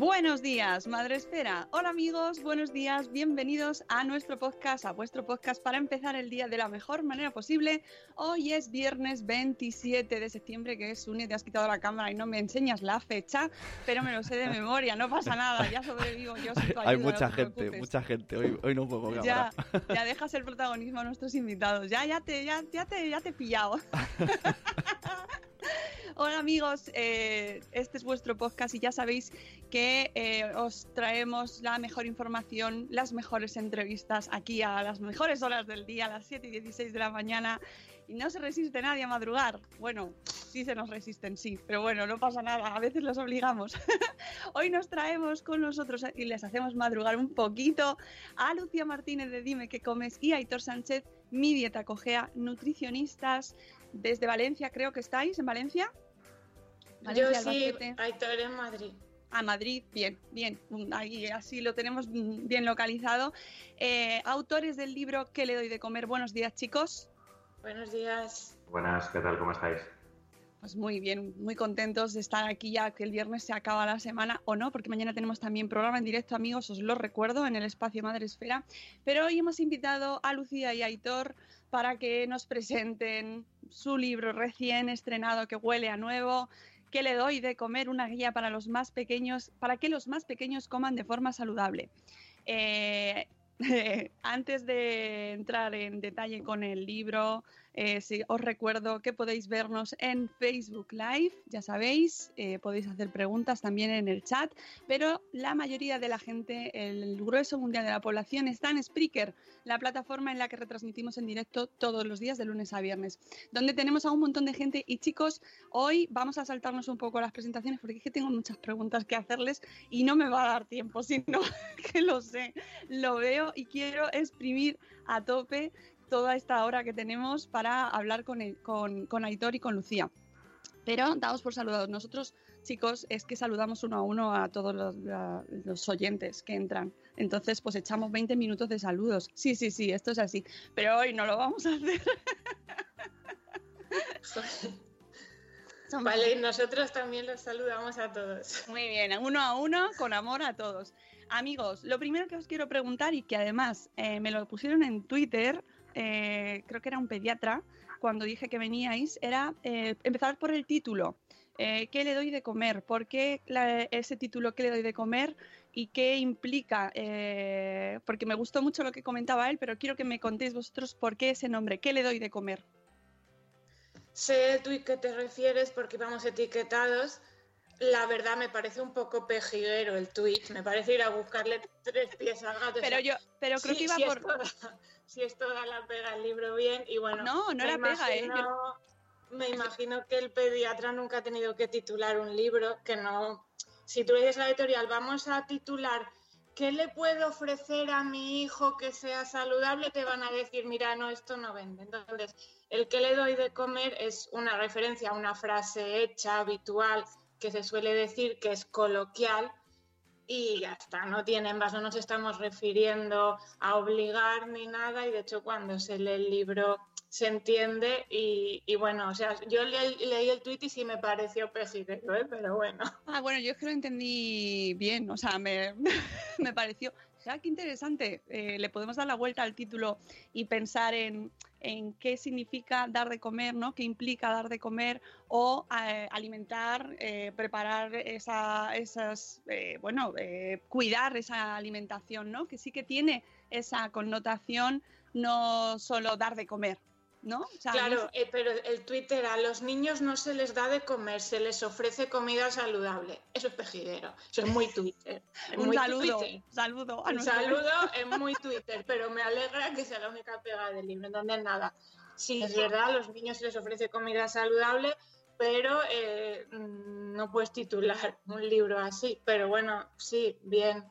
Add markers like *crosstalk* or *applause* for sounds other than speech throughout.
Buenos días, Madre Esfera. Hola amigos, buenos días, bienvenidos a nuestro podcast, a vuestro podcast para empezar el día de la mejor manera posible. Hoy es viernes 27 de septiembre, que es un te has quitado la cámara y no me enseñas la fecha, pero me lo sé de *laughs* memoria, no pasa nada, ya sobrevivo yo. sin tu Hay mucha no te gente, mucha gente. Hoy, hoy no Ya, cámara. ya *laughs* dejas el protagonismo a nuestros invitados. Ya, ya te, ya, ya te, ya te he pillado. *laughs* Hola amigos, eh, este es vuestro podcast y ya sabéis que eh, os traemos la mejor información, las mejores entrevistas aquí a las mejores horas del día, a las 7 y 16 de la mañana. Y no se resiste nadie a madrugar. Bueno, sí se nos resisten, sí, pero bueno, no pasa nada, a veces los obligamos. *laughs* Hoy nos traemos con nosotros y les hacemos madrugar un poquito a Lucía Martínez de Dime qué comes y a Aitor Sánchez, mi dieta cogea, nutricionistas desde Valencia, creo que estáis en Valencia. Yo sí. Aitor en Madrid. A Madrid, bien, bien, mm, ahí así lo tenemos mm, bien localizado. Eh, autores del libro ¿Qué le doy de comer? Buenos días, chicos. Buenos días. Buenas, ¿qué tal? ¿Cómo estáis? Pues muy bien, muy contentos de estar aquí ya que el viernes se acaba la semana o no, porque mañana tenemos también programa en directo, amigos, os lo recuerdo, en el espacio Madre Esfera. Pero hoy hemos invitado a Lucía y a Aitor para que nos presenten su libro recién estrenado que huele a nuevo, que le doy de comer una guía para los más pequeños, para que los más pequeños coman de forma saludable. Eh, *laughs* antes de entrar en detalle con el libro, eh, os recuerdo que podéis vernos en Facebook Live, ya sabéis, eh, podéis hacer preguntas también en el chat, pero la mayoría de la gente, el grueso mundial de la población, está en Spreaker, la plataforma en la que retransmitimos en directo todos los días de lunes a viernes, donde tenemos a un montón de gente. Y chicos, hoy vamos a saltarnos un poco las presentaciones porque es que tengo muchas preguntas que hacerles y no me va a dar tiempo, *laughs* sino que lo sé, lo veo y quiero exprimir a tope toda esta hora que tenemos para hablar con, el- con, con Aitor y con Lucía. Pero damos por saludados. Nosotros, chicos, es que saludamos uno a uno a todos los, los oyentes que entran. Entonces, pues echamos 20 minutos de saludos. Sí, sí, sí, esto es así. Pero hoy no lo vamos a hacer. *laughs* Vale, y nosotros también los saludamos a todos. Muy bien, uno a uno, con amor a todos. Amigos, lo primero que os quiero preguntar y que además eh, me lo pusieron en Twitter, eh, creo que era un pediatra, cuando dije que veníais, era eh, empezar por el título. Eh, ¿Qué le doy de comer? ¿Por qué la- ese título ¿Qué le doy de comer? ¿Y qué implica? Porque me gustó mucho lo que comentaba él, pero quiero que me contéis vosotros por qué ese nombre, ¿qué le doy de comer? Sé tú y qué te refieres porque vamos etiquetados. La verdad me parece un poco pejiguero el tweet. Me parece ir a buscarle tres pies al gato. Pero yo, pero creo Sí, que iba por... Si esto da la pega al libro bien y bueno. No, no me era pega, ¿eh? imagino- Me imagino que el pediatra nunca ha tenido que titular un libro, que no... Si tú le dices a la editorial, vamos a titular ¿qué le puedo ofrecer a mi hijo que sea saludable? Te van a decir, mira, no, esto no vende. Entonces, el que le doy de comer es una referencia a una frase hecha, habitual, que se suele decir que es coloquial y ya está, no tienen más, no nos estamos refiriendo a obligar ni nada y de hecho cuando se lee el libro se entiende y, y bueno, o sea, yo le- leí el tuit y sí me pareció pejiguero, ¿eh? pero bueno. Ah, bueno, yo es que lo entendí bien, o sea, me, *laughs* me pareció, ya qué interesante, eh, le podemos dar la vuelta al título y pensar en, en qué significa dar de comer, ¿no? ¿Qué implica dar de comer o eh, alimentar, eh, preparar esa, esas, bueno, cuidar esa alimentación, ¿no? Que sí que tiene esa connotación, no solo dar de comer, ¿no? O sea, no Claro, es- eh, pero el Twitter a los niños no se les da de comer, se les ofrece comida saludable. Eso es pejiguero, eso es muy Twitter. es un muy saludo, Twitter. saludo a Un saludo es muy Twitter, pero me alegra que sea la única pega del libro, entonces nada. Sí, es verdad, a los niños se les ofrece comida saludable, pero eh, no puedes titular un libro así. Pero bueno, sí, bien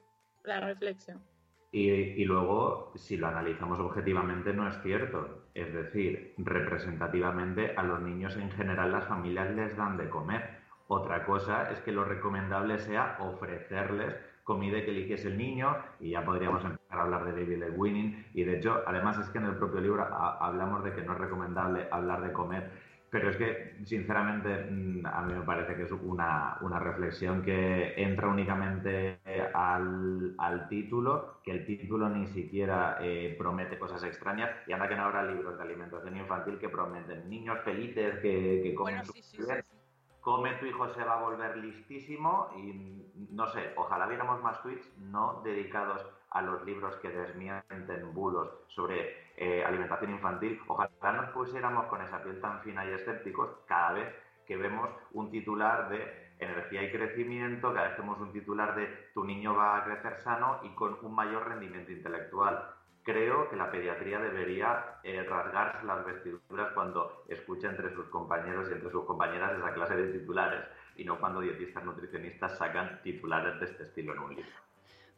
la reflexión. Y, luego, si lo analizamos objetivamente, no es cierto. Es decir, representativamente a los niños en general las familias les dan de comer. Otra cosa es que lo recomendable sea ofrecerles comida que eligiese el niño y ya podríamos empezar a hablar de baby led weaning y de hecho además es que en el propio libro ha- hablamos de que no es recomendable hablar de comer pero es que sinceramente mm, a mí me parece que es una, una reflexión que entra únicamente al, al título que el título ni siquiera eh, promete cosas extrañas. Y anda que no habrá libros de alimentación infantil que prometen niños felices que, que comen Bueno, sí, sí, sí, come tu hijo se va a volver listísimo y no sé, ojalá viéramos más tweets no dedicados a los libros que desmienten bulos sobre eh, alimentación infantil. Ojalá nos pusiéramos con esa piel tan fina y escépticos cada vez que vemos un titular de energía y crecimiento, cada vez que vemos un titular de tu niño va a crecer sano y con un mayor rendimiento intelectual. Creo que la pediatría debería eh, rasgarse las vestiduras cuando escucha entre sus compañeros y entre sus compañeras esa clase de titulares y no cuando dietistas nutricionistas sacan titulares de este estilo en un libro.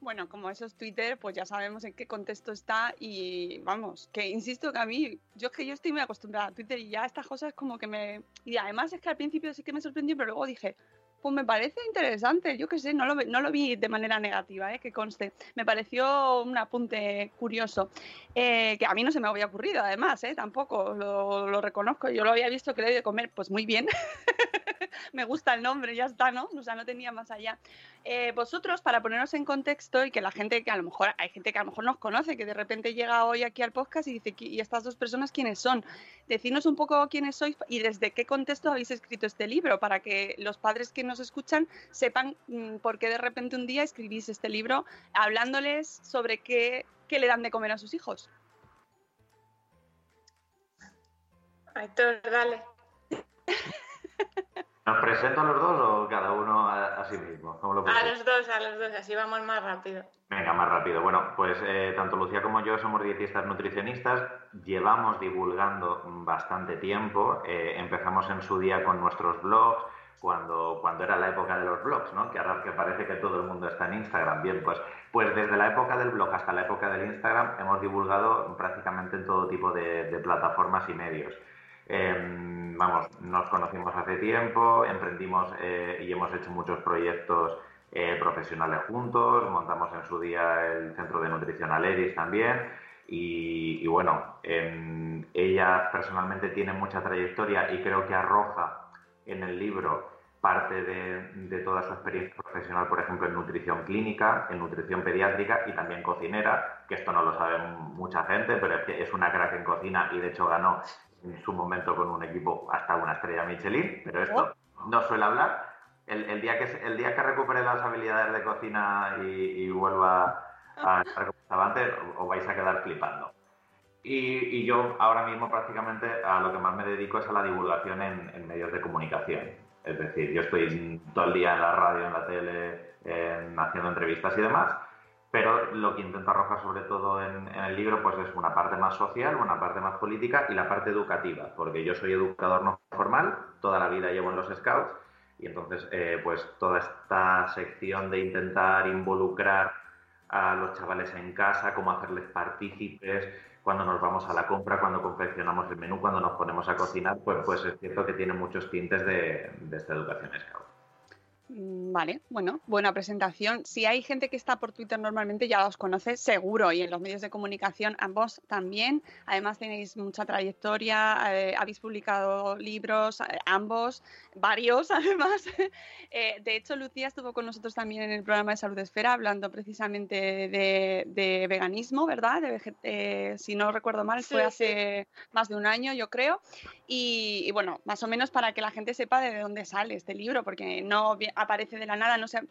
Bueno, como eso es Twitter, pues ya sabemos en qué contexto está y vamos, que insisto que a mí, yo es que yo estoy muy acostumbrada a Twitter y ya estas cosas como que me... Y además es que al principio sí que me sorprendió, pero luego dije, pues me parece interesante, yo qué sé, no lo, no lo vi de manera negativa, ¿eh? que conste. Me pareció un apunte curioso, eh, que a mí no se me había ocurrido además, ¿eh? tampoco, lo, lo reconozco, yo lo había visto que le he de comer, pues muy bien. *laughs* me gusta el nombre, ya está, ¿no? O sea, no tenía más allá. Eh, vosotros, para ponernos en contexto y que la gente que a lo mejor, hay gente que a lo mejor nos conoce, que de repente llega hoy aquí al podcast y dice, ¿y estas dos personas quiénes son? Decidnos un poco quiénes sois y desde qué contexto habéis escrito este libro, para que los padres que nos escuchan sepan mm, por qué de repente un día escribís este libro hablándoles sobre qué, qué le dan de comer a sus hijos. Aitor, dale. ¿Nos presento a los dos o cada uno A los dos, a los dos, así vamos más rápido. Venga, más rápido. Bueno, pues eh, tanto Lucía como yo somos dietistas nutricionistas, llevamos divulgando bastante tiempo, eh, empezamos en su día con nuestros blogs, cuando, cuando era la época de los blogs, ¿no? Que ahora que parece que todo el mundo está en Instagram. Bien, pues, pues desde la época del blog hasta la época del Instagram hemos divulgado prácticamente en todo tipo de, de plataformas y medios. Eh, vamos, nos conocimos hace tiempo, emprendimos eh, y hemos hecho muchos proyectos eh, profesionales juntos, montamos en su día el centro de nutrición Aleris también. Y, y bueno, em, ella personalmente tiene mucha trayectoria y creo que arroja en el libro parte de, de toda su experiencia profesional, por ejemplo, en nutrición clínica, en nutrición pediátrica y también cocinera, que esto no lo sabe mucha gente, pero es que es una crack en cocina y de hecho ganó en su momento con un equipo hasta una estrella Michelin, pero esto no suele hablar. El, el día, que, el día que recupere las habilidades de cocina y, y vuelva a estar como estaba antes, os vais a quedar flipando. Y, y yo ahora mismo prácticamente a lo que más me dedico es a la divulgación en, en medios de comunicación. Es decir, yo estoy todo el día en la radio, en la tele, en- haciendo entrevistas y demás, pero lo que intento arrojar sobre todo en, el libro pues es una parte más social, una parte más política y la parte educativa, porque yo soy educador no formal, toda la vida llevo en los scouts y entonces eh, pues toda esta sección de intentar involucrar a los chavales en casa, cómo hacerles partícipes, cuando nos vamos a la compra, cuando confeccionamos el menú, cuando nos ponemos a cocinar, pues, pues es cierto que tiene muchos tintes de, de esta educación scout. Mm, Vale, bueno, buena presentación. Si hay gente que está por Twitter normalmente ya os conoce seguro y en los medios de comunicación ambos también. Además tenéis mucha trayectoria, eh, habéis publicado libros, eh, ambos, varios *laughs* además. Eh, de hecho, Lucía estuvo con nosotros también en el programa de Salud Esfera hablando precisamente de, de veganismo, ¿verdad? De eh, si no recuerdo mal, fue Sí, hace más de un año, yo creo. Y, y bueno, más o menos para que la gente sepa de dónde sale este libro, porque no aparece de la nada, no se,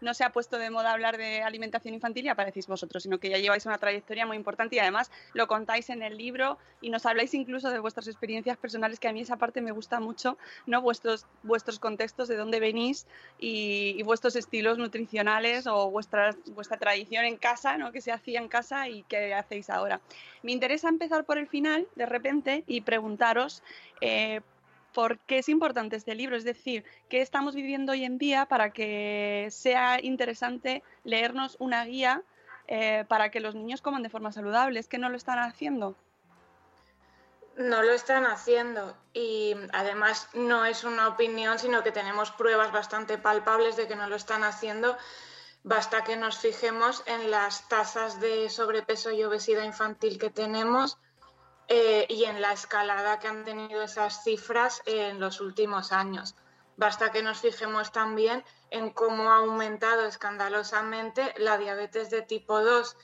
no se ha puesto de moda hablar de alimentación infantil y aparecéis vosotros, sino que ya lleváis una trayectoria muy importante y además lo contáis en el libro y nos habláis incluso de vuestras experiencias personales, que a mí esa parte me gusta mucho, ¿no? Vuestros, vuestros contextos, de dónde venís y, y vuestros estilos nutricionales o vuestra, vuestra tradición en casa, ¿no? Que se hacía en casa y qué hacéis ahora. Me interesa empezar por el final, de repente, y preguntaros eh, por qué es importante este libro, es decir, qué estamos viviendo hoy en día para que sea interesante leernos una guía eh, para que los niños coman de forma saludable. ¿Es que no lo están haciendo? No lo están haciendo y además no es una opinión, sino que tenemos pruebas bastante palpables de que no lo están haciendo. Basta que nos fijemos en las tasas de sobrepeso y obesidad infantil que tenemos eh, y en la escalada que han tenido esas cifras en los últimos años. Basta que nos fijemos también en cómo ha aumentado escandalosamente la diabetes de tipo 2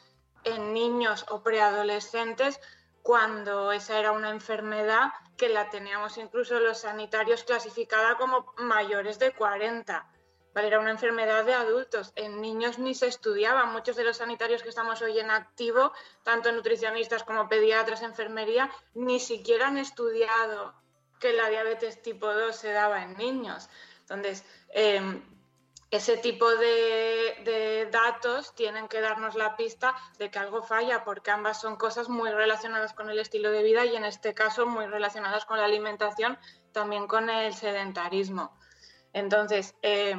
en niños o preadolescentes cuando esa era una enfermedad que la teníamos incluso los sanitarios clasificada como mayores de 40. ¿Vale? Era una enfermedad de adultos. En niños ni se estudiaba. Muchos de los sanitarios que estamos hoy en activo, tanto nutricionistas como pediatras, enfermería, ni siquiera han estudiado que la diabetes tipo 2 se daba en niños. Entonces, eh, ese tipo de, datos tienen que darnos la pista de que algo falla, porque ambas son cosas muy relacionadas con el estilo de vida y en este caso muy relacionadas con la alimentación, también con el sedentarismo. Entonces, eh,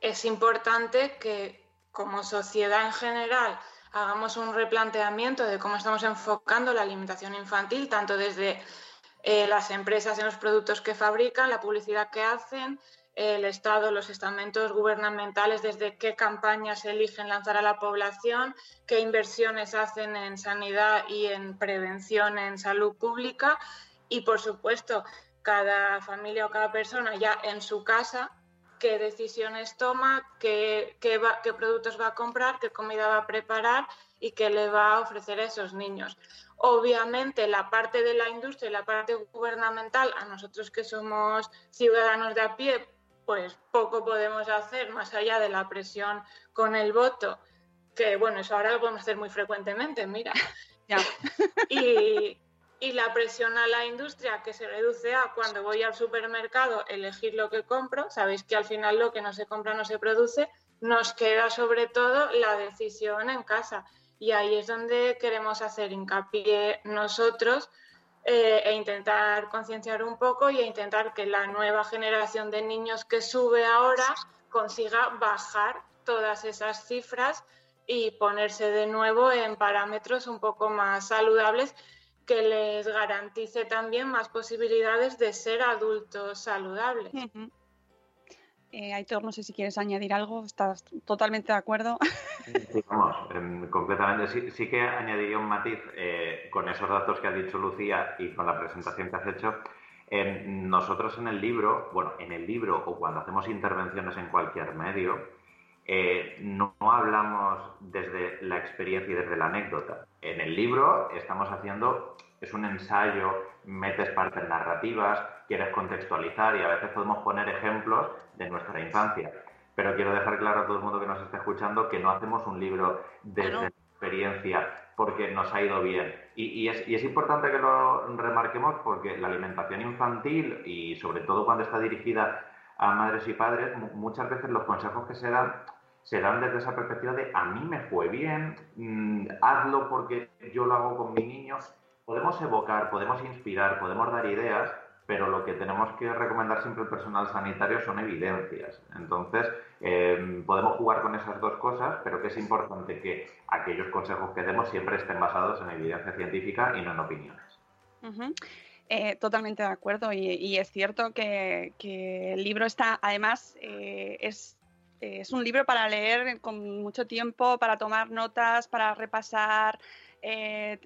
es importante que como sociedad en general hagamos un replanteamiento de cómo estamos enfocando la alimentación infantil, tanto desde eh, las empresas en los productos que fabrican, la publicidad que hacen, el Estado, los estamentos gubernamentales, desde qué campañas eligen lanzar a la población, qué inversiones hacen en sanidad y en prevención en salud pública. Y, por supuesto, cada familia o cada persona ya en su casa, qué decisiones toma, qué, qué, va, qué productos va a comprar, qué comida va a preparar y qué le va a ofrecer a esos niños. Obviamente, la parte de la industria y la parte gubernamental, a nosotros que somos ciudadanos de a pie, pues poco podemos hacer más allá de la presión con el voto, que bueno, eso ahora lo podemos hacer muy frecuentemente, mira. Ya. *laughs* Y, y, la presión a la industria que se reduce a cuando voy al supermercado elegir lo que compro, sabéis que al final lo que no se compra no se produce, nos queda sobre todo la decisión en casa. Y ahí es donde queremos hacer hincapié nosotros eh, e intentar concienciar un poco y e intentar que la nueva generación de niños que sube ahora consiga bajar todas esas cifras y ponerse de nuevo en parámetros un poco más saludables que les garantice también más posibilidades de ser adultos saludables. Uh -huh. eh, Aitor, no sé si quieres añadir algo, ¿estás totalmente de acuerdo? *laughs* Sí, vamos, eh, completamente. Sí, sí, que añadiría un matiz eh, con esos datos que ha dicho Lucía y con la presentación que has hecho. nosotros en el libro, bueno, en el libro o cuando hacemos intervenciones en cualquier medio, eh, no, no, hablamos desde la experiencia y desde la anécdota. En el libro estamos haciendo, es un ensayo, metes partes narrativas, quieres contextualizar y a veces podemos poner ejemplos de nuestra infancia. Pero quiero dejar claro a todo el mundo que nos esté escuchando que no hacemos un libro desde la experiencia porque nos ha ido bien. Y, y, es, y es importante que lo remarquemos porque la alimentación infantil y sobre todo cuando está dirigida a madres y padres, muchas veces los consejos que se dan se dan desde esa perspectiva de a mí me fue bien, mmm, hazlo porque yo lo hago con mi niño. Podemos evocar, podemos inspirar, podemos dar ideas, pero lo que tenemos que recomendar siempre al personal sanitario son evidencias. Entonces, eh, podemos jugar con esas dos cosas, pero que es importante que aquellos consejos que demos siempre estén basados en evidencia científica y no en opiniones. Eh, totalmente de acuerdo y, es cierto que, que, el libro está, además, eh, es, es, un libro para leer con mucho tiempo, para tomar notas, para repasar. Eh,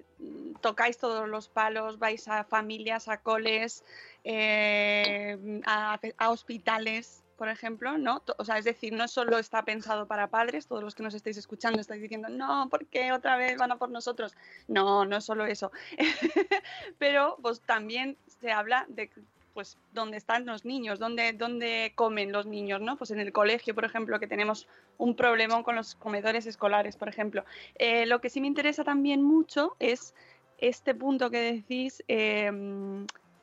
tocáis todos los palos, vais a familias, a coles, a, a hospitales, por ejemplo, ¿no? O sea, es decir, no solo está pensado para padres, todos los que nos estáis escuchando estáis diciendo, no, ¿por qué otra vez van a por nosotros? No, no solo eso. *laughs* Pero pues también se habla de pues dónde están los niños, dónde, dónde comen los niños, ¿no? Pues en el colegio, por ejemplo, que tenemos un problema con los comedores escolares, por ejemplo. Eh, lo que sí me interesa también mucho es este punto que decís, eh,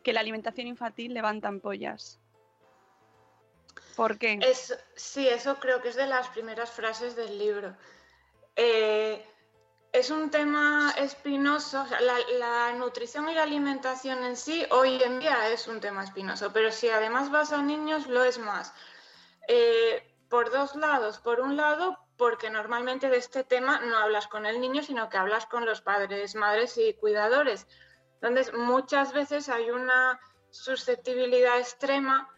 que la alimentación infantil levanta ampollas. ¿Por qué? Es, sí, eso creo que es de las primeras frases del libro. Eh, es un tema espinoso, la, nutrición y la alimentación en sí hoy en día es un tema espinoso, pero si además vas a niños lo es más. Eh, por dos lados. Por un lado, porque normalmente de este tema no hablas con el niño, sino que hablas con los padres, madres y cuidadores. Entonces, muchas veces hay una susceptibilidad extrema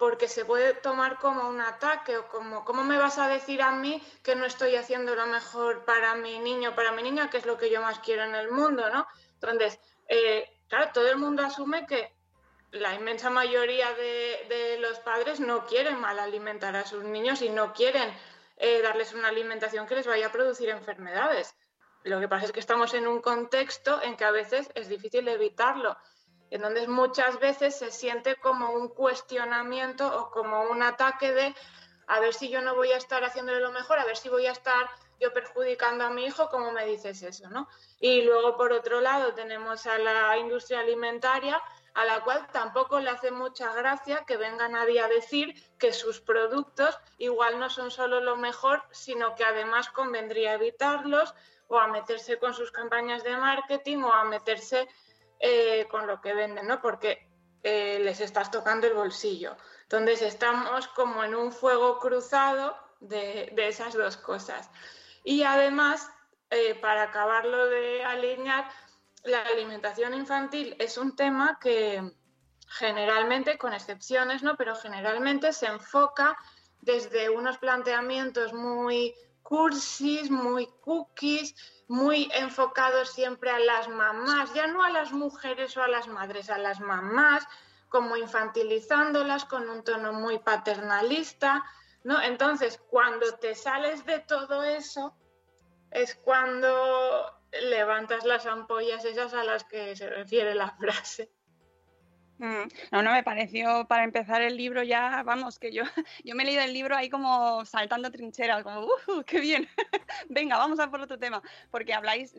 porque se puede tomar como un ataque o como, ¿cómo me vas a decir a mí que no estoy haciendo lo mejor para mi niño, para mi niña, que es lo que yo más quiero en el mundo, ¿no? Entonces, eh, claro, todo el mundo asume que la inmensa mayoría de, los padres no quieren mal alimentar a sus niños y no quieren eh, darles una alimentación que les vaya a producir enfermedades. Lo que pasa es que estamos en un contexto en que a veces es difícil evitarlo. Entonces muchas veces se siente como un cuestionamiento o como un ataque de a ver si yo no voy a estar haciéndole lo mejor, a ver si voy a estar yo perjudicando a mi hijo, ¿cómo me dices eso? ¿no? Y luego, por otro lado, tenemos a la industria alimentaria, a la cual tampoco le hace mucha gracia que venga nadie a decir que sus productos igual no son solo lo mejor, sino que además convendría evitarlos o a meterse con sus campañas de marketing o a meterse eh, con lo que venden, ¿no? Porque eh, les estás tocando el bolsillo. Entonces estamos como en un fuego cruzado de, esas dos cosas. Y además, eh, para acabarlo de alinear, la alimentación infantil es un tema que generalmente, con excepciones, ¿no? Pero generalmente se enfoca desde unos planteamientos muy cursis, muy cookies, muy enfocados siempre a las mamás, ya no a las mujeres o a las madres, a las mamás, como infantilizándolas con un tono muy paternalista, ¿no? Entonces, cuando te sales de todo eso, es cuando levantas las ampollas esas a las que se refiere la frase. Mm, no, no, me pareció para empezar el libro ya, vamos, que yo, *laughs* yo me he leído el libro ahí como saltando trincheras, como, uh, qué bien, *laughs* venga, vamos a por otro tema, porque habláis,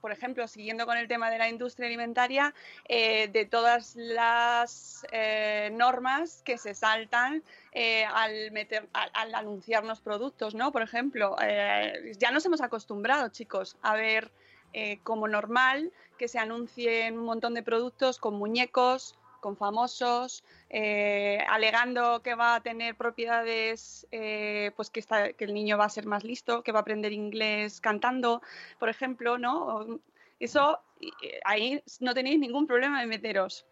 por ejemplo, siguiendo con el tema de la industria alimentaria, eh, de todas las eh, normas que se saltan eh, al, meter, al, al, anunciarnos productos, ¿no? Por ejemplo, ya nos hemos acostumbrado, chicos, a ver como normal que se anuncien un montón de productos con muñecos, con famosos, eh, alegando que va a tener propiedades, eh, pues que, está, que el niño va a ser más listo, que va a aprender inglés cantando, por ejemplo, ¿no? Eso, ahí no tenéis ningún problema de meteros.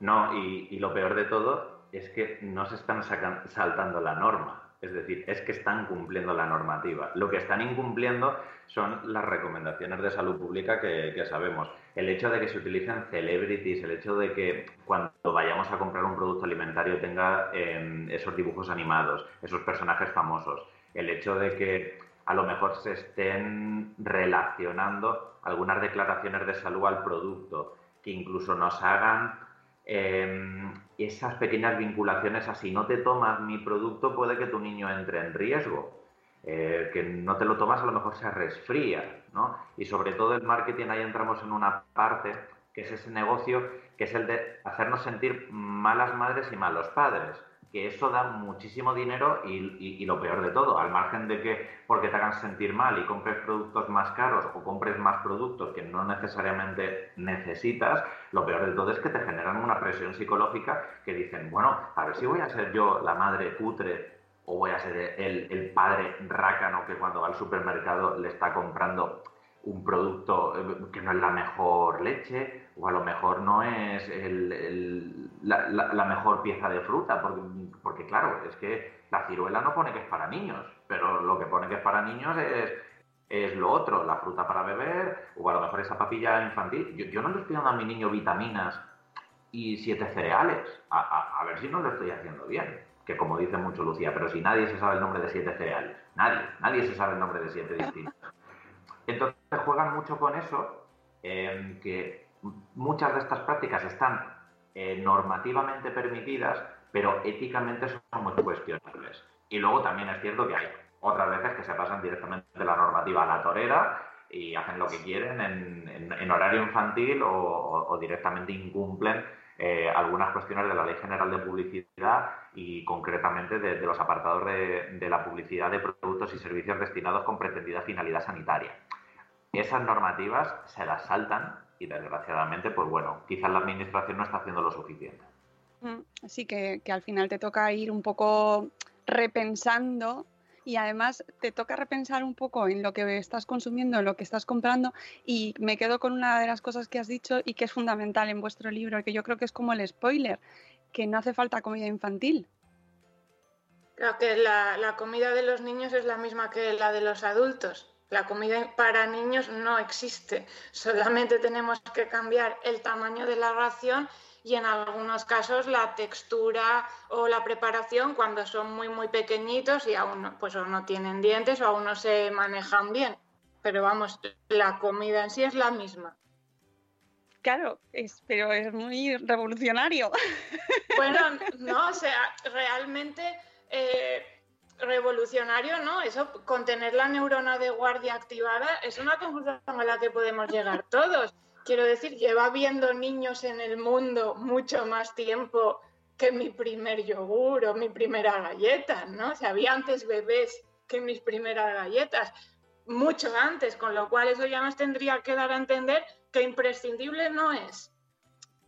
No, y, y lo peor de todo es que no se están saltando la norma. Es decir, es que están cumpliendo la normativa. Lo que están incumpliendo son las recomendaciones de salud pública que, que, sabemos. El hecho de que se utilicen celebrities, el hecho de que cuando vayamos a comprar un producto alimentario tenga eh, esos dibujos animados, esos personajes famosos. El hecho de que a lo mejor se estén relacionando algunas declaraciones de salud al producto, que incluso nos hagan eh, esas pequeñas vinculaciones a si no te tomas mi producto puede que tu niño entre en riesgo. Eh, que no te lo tomas a lo mejor se resfría, ¿no? Y sobre todo el marketing, ahí entramos en una parte que es ese negocio, que es el de hacernos sentir malas madres y malos padres que eso da muchísimo dinero y, y, lo peor de todo, al margen de que porque te hagan sentir mal y compres productos más caros o compres más productos que no necesariamente necesitas, lo peor de todo es que te generan una presión psicológica que dicen, bueno, a ver si voy a ser yo la madre cutre o voy a ser el, el padre rácano que cuando va al supermercado le está comprando un producto eh, que no es la mejor leche o a lo mejor no es la, mejor pieza de fruta, porque, porque, claro, es que la ciruela no pone que es para niños, pero lo que pone que es para niños es, es lo otro, la fruta para beber o a lo mejor esa papilla infantil. Yo, no le estoy dando a mi niño vitaminas y siete cereales, a, a ver si no lo estoy haciendo bien que como dice mucho Lucía, pero si nadie se sabe el nombre de siete cereales, nadie, nadie se sabe el nombre de siete distintos. Entonces juegan mucho con eso, que muchas de estas prácticas están eh, normativamente permitidas, pero éticamente son muy cuestionables. Y luego también es cierto que hay otras veces que se pasan directamente de la normativa a la torera y hacen lo que quieren en, horario infantil o, directamente incumplen eh, algunas cuestiones de la Ley General de Publicidad y concretamente de, los apartados de, la publicidad de productos y servicios destinados con pretendida finalidad sanitaria esas normativas se las saltan y desgraciadamente, pues bueno, quizás la administración no está haciendo lo suficiente. Mm, así que, al final te toca ir un poco repensando y además te toca repensar un poco en lo que estás consumiendo, en lo que estás comprando y me quedo con una de las cosas que has dicho y que es fundamental en vuestro libro, que yo creo que es como el spoiler, que no hace falta comida infantil. Creo que la comida de los niños es la misma que la de los adultos. La comida para niños no existe, solamente tenemos que cambiar el tamaño de la ración y en algunos casos la textura o la preparación cuando son muy muy pequeñitos y aún no, pues o no tienen dientes o aún no se manejan bien. Pero vamos, la comida en sí es la misma. Claro, es, pero es muy revolucionario. Bueno, *laughs* no, o sea, realmente eh, revolucionario, ¿no? Eso, con tener la neurona de guardia activada, es una conclusión a la que podemos llegar todos. Quiero decir, lleva viendo niños en el mundo mucho más tiempo que mi primer yogur o mi primera galleta, ¿no? O sea, había antes bebés que mis primeras galletas, mucho antes, con lo cual eso ya nos tendría que dar a entender que imprescindible no es.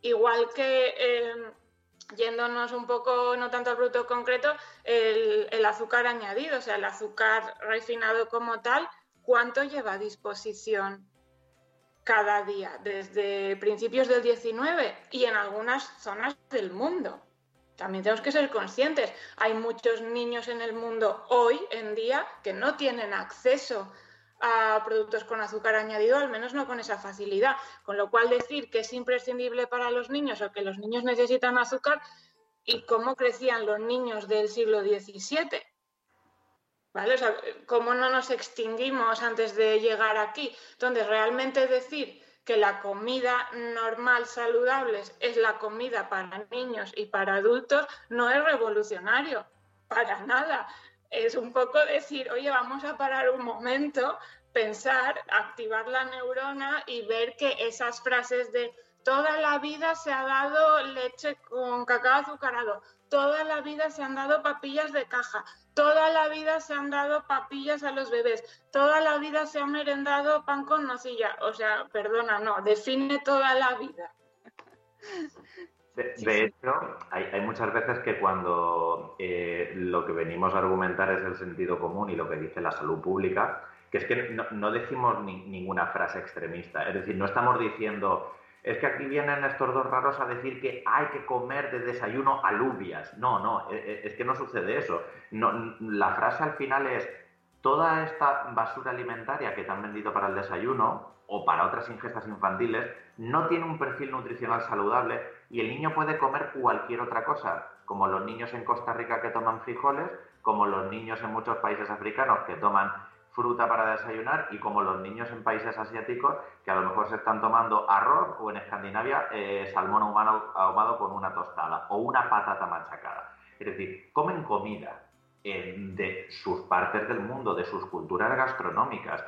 Igual que... Eh, yéndonos un poco, no tanto al producto concreto, el, azúcar añadido, o sea, el azúcar refinado como tal, ¿cuánto lleva a disposición cada día? Desde principios del 19 y en algunas zonas del mundo. También tenemos que ser conscientes. Hay muchos niños en el mundo hoy en día que no tienen acceso a productos con azúcar añadido, al menos no con esa facilidad. Con lo cual decir que es imprescindible para los niños o que los niños necesitan azúcar y cómo crecían los niños del siglo XVII. ¿Vale? O sea, cómo no nos extinguimos antes de llegar aquí. Entonces, realmente decir que la comida normal, saludable, es la comida para niños y para adultos, no es revolucionario, para nada es un poco decir, oye, vamos a parar un momento, pensar, activar la neurona y ver que esas frases de toda la vida se ha dado leche con cacao azucarado, toda la vida se han dado papillas de caja, toda la vida se han dado papillas a los bebés, toda la vida se ha merendado pan con nocilla. O sea, perdona, no, define toda la vida. *laughs* De, hecho, hay, muchas veces que cuando eh, lo que venimos a argumentar es el sentido común y lo que dice la salud pública, que es que no, decimos ninguna frase extremista. Es decir, no estamos diciendo, es que aquí vienen estos dos raros a decir que hay que comer de desayuno alubias. No, no, e, e, es, que no sucede eso. No, la frase al final es, toda esta basura alimentaria que te han vendido para el desayuno o para otras ingestas infantiles no tiene un perfil nutricional saludable y el niño puede comer cualquier otra cosa, como los niños en Costa Rica que toman frijoles, como los niños en muchos países africanos que toman fruta para desayunar y como los niños en países asiáticos que a lo mejor se están tomando arroz o en Escandinavia eh, salmón ahumado con una tostada o una patata machacada. Es decir, comen comida de sus partes del mundo, de sus culturas gastronómicas.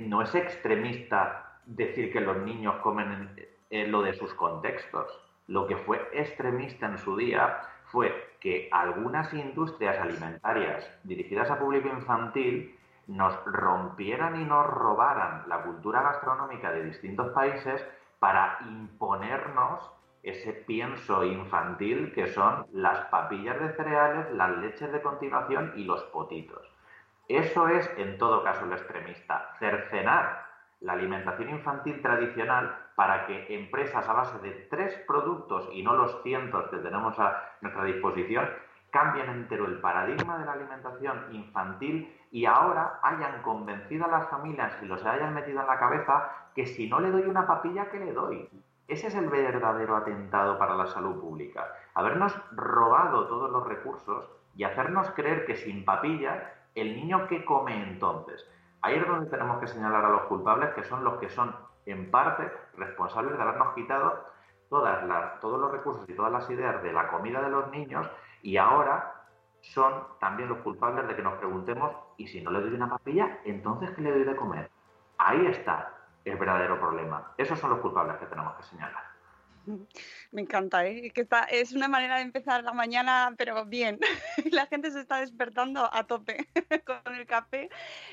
no es extremista decir que los niños comen en lo de sus contextos lo que fue extremista en su día fue que algunas industrias alimentarias dirigidas a público infantil nos rompieran y nos robaran la cultura gastronómica de distintos países para imponernos ese pienso infantil que son las papillas de cereales, las leches de continuación y los potitos. Eso es, en todo caso, lo extremista, cercenar la alimentación infantil tradicional para que empresas a base de tres productos y no los cientos que tenemos a nuestra disposición cambien entero el paradigma de la alimentación infantil y ahora hayan convencido a las familias y los hayan metido en la cabeza que si no le doy una papilla, ¿qué le doy? Ese es el verdadero atentado para la salud pública. Habernos robado todos los recursos y hacernos creer que sin papilla, el niño que come entonces. Ahí es donde tenemos que señalar a los culpables, que son los que son en parte responsables de habernos quitado todos los recursos y todas las ideas de la comida de los niños y ahora son también los culpables de que nos preguntemos, ¿y si no le doy una papilla, entonces qué le doy de comer? Ahí está el verdadero problema. Esos son los culpables que tenemos que señalar. *laughs* Me encanta, ¿eh? es una manera de empezar la mañana, pero bien. *laughs* la gente se está despertando a tope *laughs* con el café.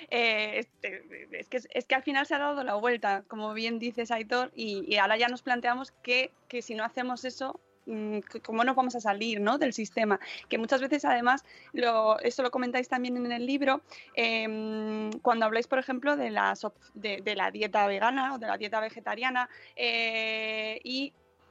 Eh, este, es, que, es que al final se ha dado la vuelta, como bien dices, Aitor, y, ahora ya nos planteamos que, que si no hacemos eso, mm, cómo nos vamos a salir ¿no? del sistema. Que muchas veces, además, lo, esto lo comentáis también en el libro, eh, cuando habláis, por ejemplo, de, las, de, de, la dieta vegana o de la dieta vegetariana eh,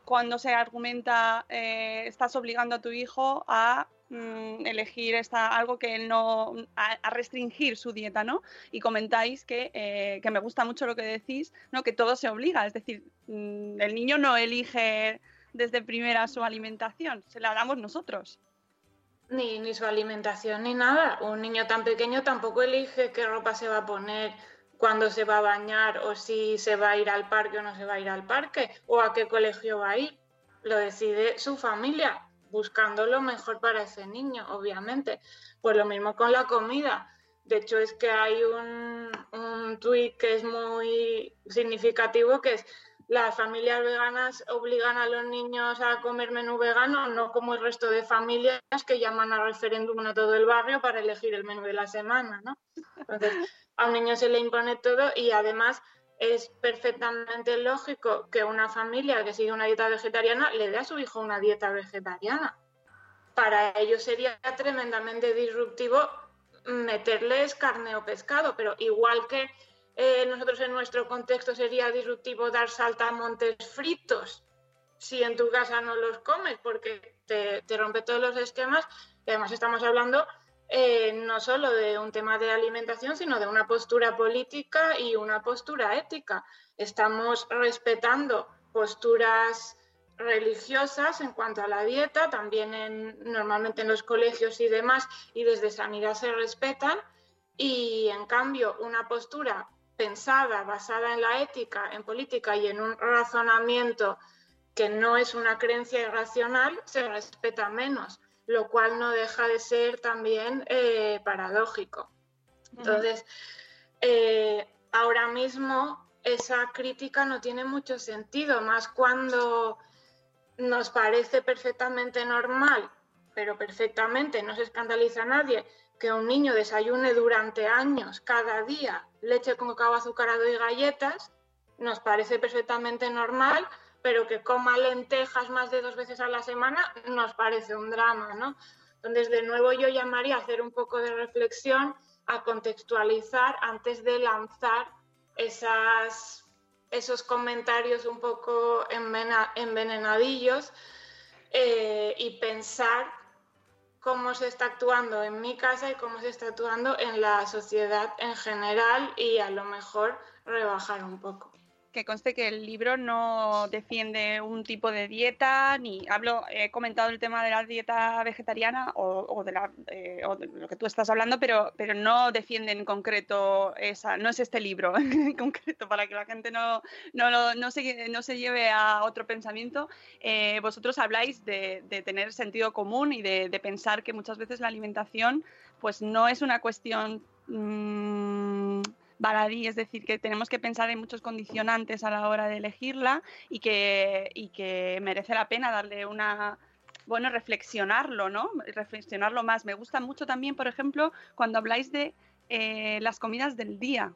cuando se argumenta eh, estás obligando a tu hijo a mm, elegir esta, algo que él no, a, restringir su dieta, ¿no? Y comentáis que, eh, que, me gusta mucho lo que decís, ¿no? Que todo se obliga, es decir, mm, el niño no elige desde primera su alimentación, se la damos nosotros. Ni, ni su alimentación ni nada. Un niño tan pequeño tampoco elige qué ropa se va a poner, cuándo se va a bañar o si se va a ir al parque o no se va a ir al parque o a qué colegio va a ir. Lo decide su familia, buscando lo mejor para ese niño, obviamente. Pues lo mismo con la comida. De hecho, es que hay un, un tuit que es muy significativo, que es las familias veganas obligan a los niños a comer menú vegano, no como el resto de familias que llaman a referéndum a todo el barrio para elegir el menú de la semana, ¿no? Entonces, a un niño se le impone todo y además es perfectamente lógico que una familia que sigue una dieta vegetariana le dé a su hijo una dieta vegetariana. Para ellos sería tremendamente disruptivo meterles carne o pescado, pero igual que eh, nosotros en nuestro contexto sería disruptivo dar saltamontes fritos si en tu casa no los comes porque te, rompe todos los esquemas además estamos hablando eh, no solo de un tema de alimentación, sino de una postura política y una postura ética. Estamos respetando posturas religiosas en cuanto a la dieta, también en, normalmente en los colegios y demás, y desde sanidad se respetan, y en cambio una postura pensada, basada en la ética, en política y en un razonamiento que no es una creencia irracional, se respeta menos lo cual no deja de ser también eh, paradójico. Entonces, eh, ahora mismo esa crítica no tiene mucho sentido, más cuando nos parece perfectamente normal, pero perfectamente, no se escandaliza a nadie, que un niño desayune durante años, cada día, leche con cacao azucarado y galletas, nos parece perfectamente normal pero que coma lentejas más de dos veces a la semana nos parece un drama, ¿no? Entonces, de nuevo yo llamaría a hacer un poco de reflexión, a contextualizar antes de lanzar esos comentarios un poco envenenadillos eh, y pensar cómo se está actuando en mi casa y cómo se está actuando en la sociedad en general y a lo mejor rebajar un poco que conste que el libro no defiende un tipo de dieta, ni hablo, he comentado el tema de la dieta vegetariana o, o, de, la, eh, o de, lo que tú estás hablando, pero, pero no defiende en concreto esa, no es este libro *laughs* en concreto, para que la gente no, no, no, no se, no se lleve a otro pensamiento. Eh, vosotros habláis de, de, tener sentido común y de, de, pensar que muchas veces la alimentación pues no es una cuestión... Baladí, es decir, que tenemos que pensar en muchos condicionantes a la hora de elegirla y que, y que merece la pena darle una, bueno, reflexionarlo, ¿no? Reflexionarlo más. Me gusta mucho también, por ejemplo, cuando habláis de eh, las comidas del día.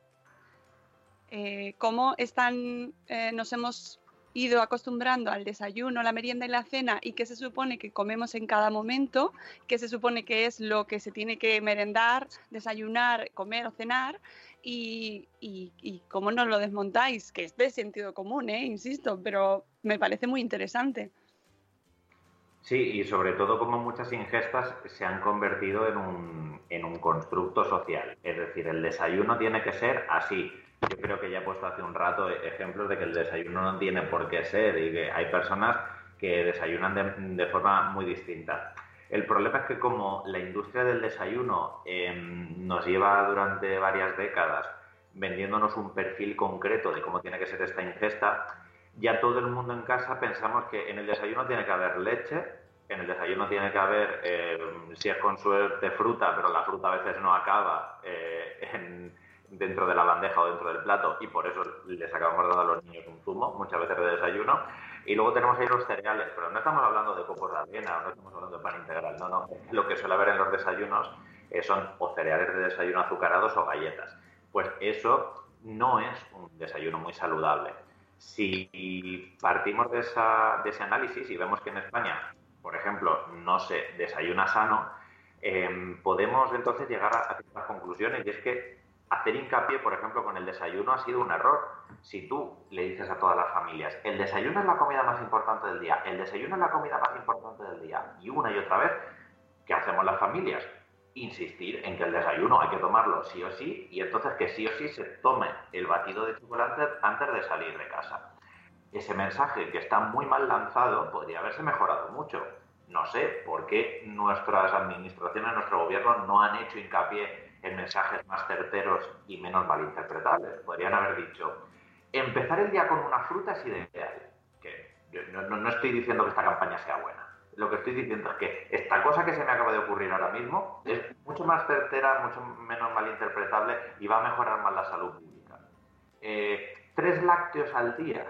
Eh, cómo están, eh, nos hemos ido acostumbrando al desayuno, la merienda y la cena y que se supone que comemos en cada momento, que se supone que es lo que se tiene que merendar, desayunar, comer o cenar, y, y, cómo no lo desmontáis, que es de sentido común, ¿eh? insisto, pero me parece muy interesante. Sí, y sobre todo como muchas ingestas se han convertido en un, en un constructo social. Es decir, el desayuno tiene que ser así. Yo creo que ya he puesto hace un rato ejemplos de que el desayuno no tiene por qué ser y que hay personas que desayunan de, de forma muy distinta. El problema es que como la industria del desayuno eh, nos lleva durante varias décadas vendiéndonos un perfil concreto de cómo tiene que ser esta ingesta, ya todo el mundo en casa pensamos que en el desayuno tiene que haber leche, en el desayuno tiene que haber, eh, si es con suerte, fruta, pero la fruta a veces no acaba eh, en, dentro de la bandeja o dentro del plato y por eso les acabamos dando a los niños un zumo, muchas veces de desayuno. Y luego tenemos ahí los cereales, pero no estamos hablando de copos de avena, no estamos hablando de pan integral, no, no. Lo que suele haber en los desayunos eh, son o cereales de desayuno azucarados o galletas. Pues eso no es un desayuno muy saludable. Si partimos de, esa, de ese análisis y vemos que en España, por ejemplo, no se desayuna sano, eh, podemos entonces llegar a, a ciertas conclusiones y es que hacer hincapié, por ejemplo, con el desayuno ha sido un error. Si tú le dices a todas las familias, el desayuno es la comida más importante del día, el desayuno es la comida más importante del día, y una y otra vez, ¿qué hacemos las familias? Insistir en que el desayuno hay que tomarlo sí o sí, y entonces que sí o sí se tome el batido de chocolate antes de salir de casa. Ese mensaje que está muy mal lanzado podría haberse mejorado mucho. No sé por qué nuestras administraciones, nuestro gobierno no han hecho hincapié en mensajes más certeros y menos malinterpretables. Podrían haber dicho, empezar el día con una fruta es ideal. Que yo no, estoy diciendo que esta campaña sea buena. Lo que estoy diciendo es que esta cosa que se me acaba de ocurrir ahora mismo es mucho más certera, mucho menos malinterpretable y va a mejorar más la salud pública. Eh, tres lácteos al día.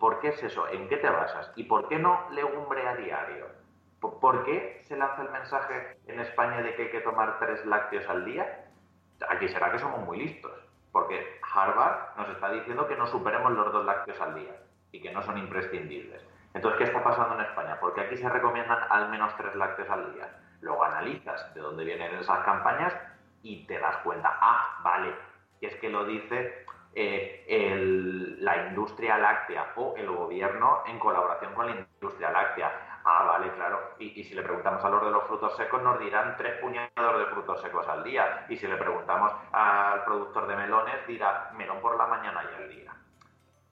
¿Por qué es eso? ¿En qué te basas? ¿Y por qué no legumbre a diario? ¿Por qué se lanza el mensaje en España de que hay que tomar tres lácteos al día? Aquí será que somos muy listos, porque Harvard nos está diciendo que no superemos los dos lácteos al día y que no son imprescindibles. Entonces, ¿qué está pasando en España? Porque aquí se recomiendan al menos tres lácteos al día. Luego analizas de dónde vienen esas campañas y te das cuenta, ah, vale, que es que lo dice eh, la industria láctea o el gobierno en colaboración con la industria láctea. Ah, vale, claro. Y, si le preguntamos a los de los frutos secos, nos dirán tres puñados de frutos secos al día. Y si le preguntamos al productor de melones, dirá melón por la mañana y al día.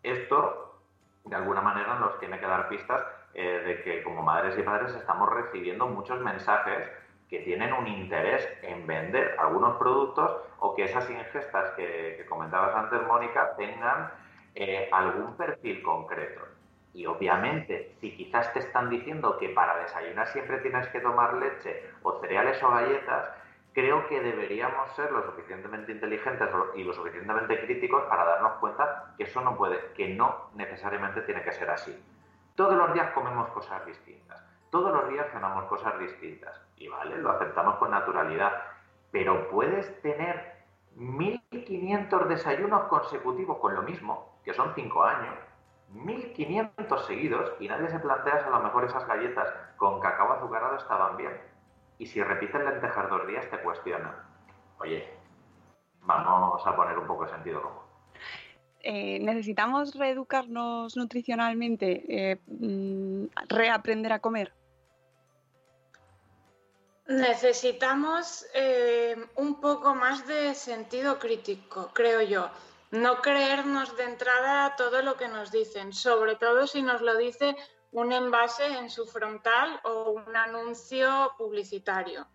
Esto, de alguna manera, nos tiene que dar pistas eh, de que como madres y padres estamos recibiendo muchos mensajes que tienen un interés en vender algunos productos o que esas ingestas que, que comentabas antes, Mónica, tengan eh, algún perfil concreto. Y obviamente, si quizás te están diciendo que para desayunar siempre tienes que tomar leche o cereales o galletas, creo que deberíamos ser lo suficientemente inteligentes y lo suficientemente críticos para darnos cuenta que eso no puede, que no necesariamente tiene que ser así. Todos los días comemos cosas distintas, todos los días cenamos cosas distintas y vale, lo aceptamos con naturalidad, pero puedes tener 1500 desayunos consecutivos con lo mismo, que son 5 años, 1500 seguidos y nadie se plantea si a lo mejor esas galletas con cacao azucarado estaban bien. Y si repiten lentejas dos días te cuestionan. Oye, vamos a poner un poco de sentido común. Eh, necesitamos reeducarnos nutricionalmente, eh, reaprender a comer. Necesitamos eh, un poco más de sentido crítico, creo yo no creernos de entrada todo lo que nos dicen, sobre todo si nos lo dice un envase en su frontal o un anuncio publicitario.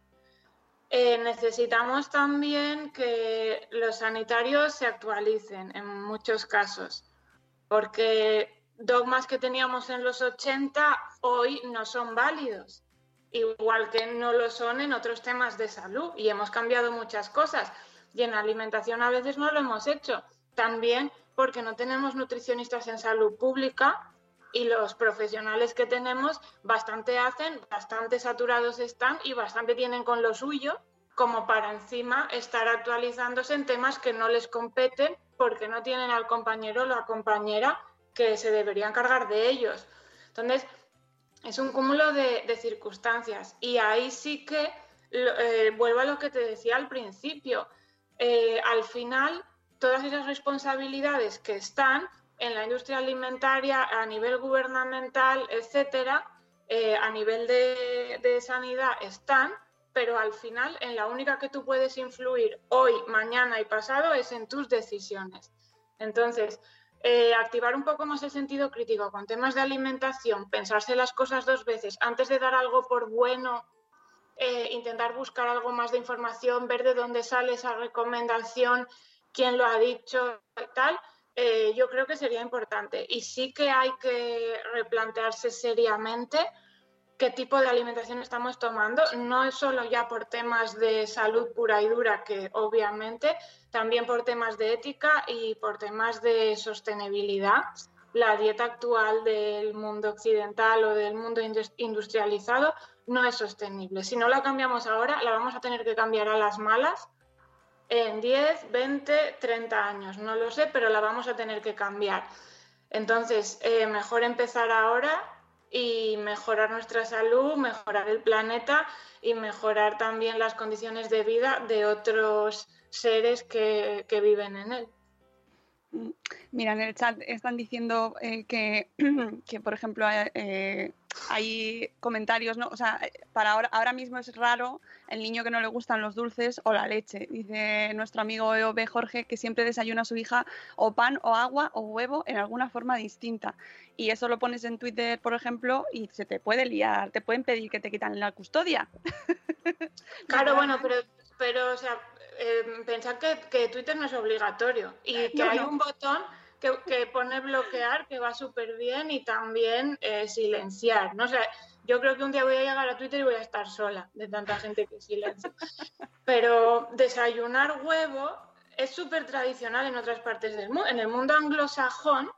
Eh, necesitamos también que los sanitarios se actualicen en muchos casos, porque dogmas que teníamos en los 80 hoy no son válidos, igual que no lo son en otros temas de salud y hemos cambiado muchas cosas y en alimentación a veces no lo hemos hecho también porque no tenemos nutricionistas en salud pública y los profesionales que tenemos bastante hacen, bastante saturados están y bastante tienen con lo suyo como para encima estar actualizándose en temas que no les competen porque no tienen al compañero o la compañera que se debería encargar de ellos. Entonces, es un cúmulo de, circunstancias y ahí sí que eh, vuelvo a lo que te decía al principio. Eh, al final, todas esas responsabilidades que están en la industria alimentaria a nivel gubernamental, etcétera, eh, a nivel de, sanidad están, pero al final en la única que tú puedes influir hoy, mañana y pasado es en tus decisiones. Entonces, eh, activar un poco más el sentido crítico con temas de alimentación, pensarse las cosas dos veces antes de dar algo por bueno eh, intentar buscar algo más de información, ver de dónde sale esa recomendación, quién lo ha dicho y tal, eh, yo creo que sería importante. Y sí que hay que replantearse seriamente qué tipo de alimentación estamos tomando, no es solo ya por temas de salud pura y dura, que obviamente, también por temas de ética y por temas de sostenibilidad. La dieta actual del mundo occidental o del mundo industrializado no es sostenible. Si no la cambiamos ahora, la vamos a tener que cambiar a las malas en 10, 20, 30 años. No lo sé, pero la vamos a tener que cambiar. Entonces, eh, mejor empezar ahora y mejorar nuestra salud, mejorar el planeta y mejorar también las condiciones de vida de otros seres que, que viven en él. Mira, en el chat están diciendo eh, que, *clears throat* que, por ejemplo, eh, hay comentarios, ¿no? O sea, para ahora, ahora mismo es raro el niño que no le gustan los dulces o la leche. Dice nuestro amigo EOB Jorge que siempre desayuna a su hija o pan o agua o huevo en alguna forma distinta. Y eso lo pones en Twitter, por ejemplo, y se te puede liar, te pueden pedir que te quitan la custodia. *laughs* Claro, bueno, pero, pero o sea, eh, pensad que, que, Twitter no es obligatorio y que no, hay no. un botón que, que, pone bloquear que va súper bien y también eh, silenciar. ¿no? O sea, yo creo que un día voy a llegar a Twitter y voy a estar sola de tanta gente que silencia. Pero desayunar huevo es súper tradicional en otras partes del mundo. En el mundo anglosajón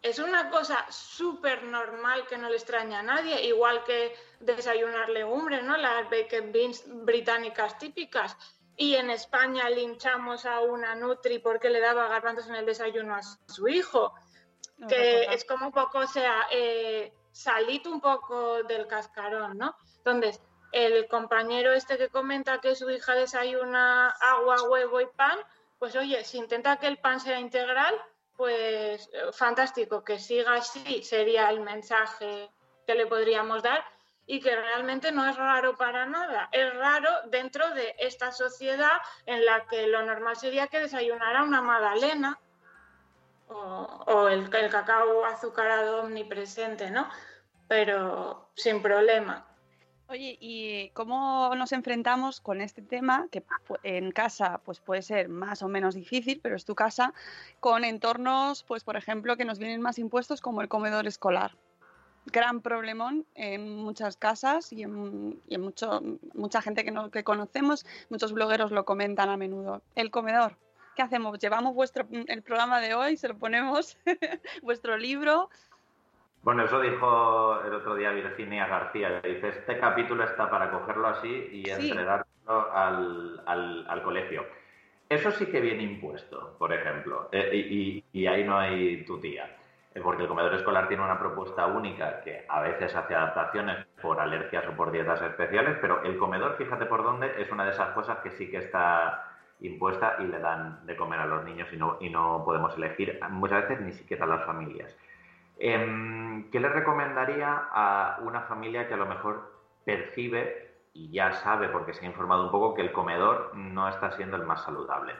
es una cosa súper normal que no le extraña a nadie, igual que desayunar legumbres, ¿no? Las baked beans británicas típicas y en España linchamos a una Nutri porque le daba garbanzos en el desayuno a su hijo. No que es como un poco, o sea, eh, salid un poco del cascarón, ¿no? Entonces, el compañero este que comenta que su hija desayuna agua, huevo y pan, pues oye, si intenta que el pan sea integral, pues fantástico, que siga así sería el mensaje que le podríamos dar y que realmente no es raro para nada. Es raro dentro de esta sociedad en la que lo normal sería que desayunara una magdalena o, el, el, cacao azucarado omnipresente, ¿no? Pero sin problema. Oye, ¿y cómo nos enfrentamos con este tema que en casa pues puede ser más o menos difícil, pero es tu casa, con entornos, pues por ejemplo, que nos vienen más impuestos como el comedor escolar? Gran problemón en muchas casas y en, y en mucho, mucha gente que, no, que conocemos, muchos blogueros lo comentan a menudo. El comedor, ¿qué hacemos? Llevamos vuestro, el programa de hoy, se lo ponemos, *laughs* vuestro libro. Bueno, eso dijo el otro día Virginia García. Dice, este capítulo está para cogerlo así y sí. entregarlo al, al, al, colegio. Eso sí que viene impuesto, por ejemplo, eh, y, y, ahí no hay tu tía porque el comedor escolar tiene una propuesta única que a veces hace adaptaciones por alergias o por dietas especiales, pero el comedor, fíjate por dónde, es una de esas cosas que sí que está impuesta y le dan de comer a los niños y no, y no podemos elegir muchas veces ni siquiera las familias. Eh, ¿Qué le recomendaría a una familia que a lo mejor percibe y ya sabe, porque se ha informado un poco, que el comedor no está siendo el más saludable?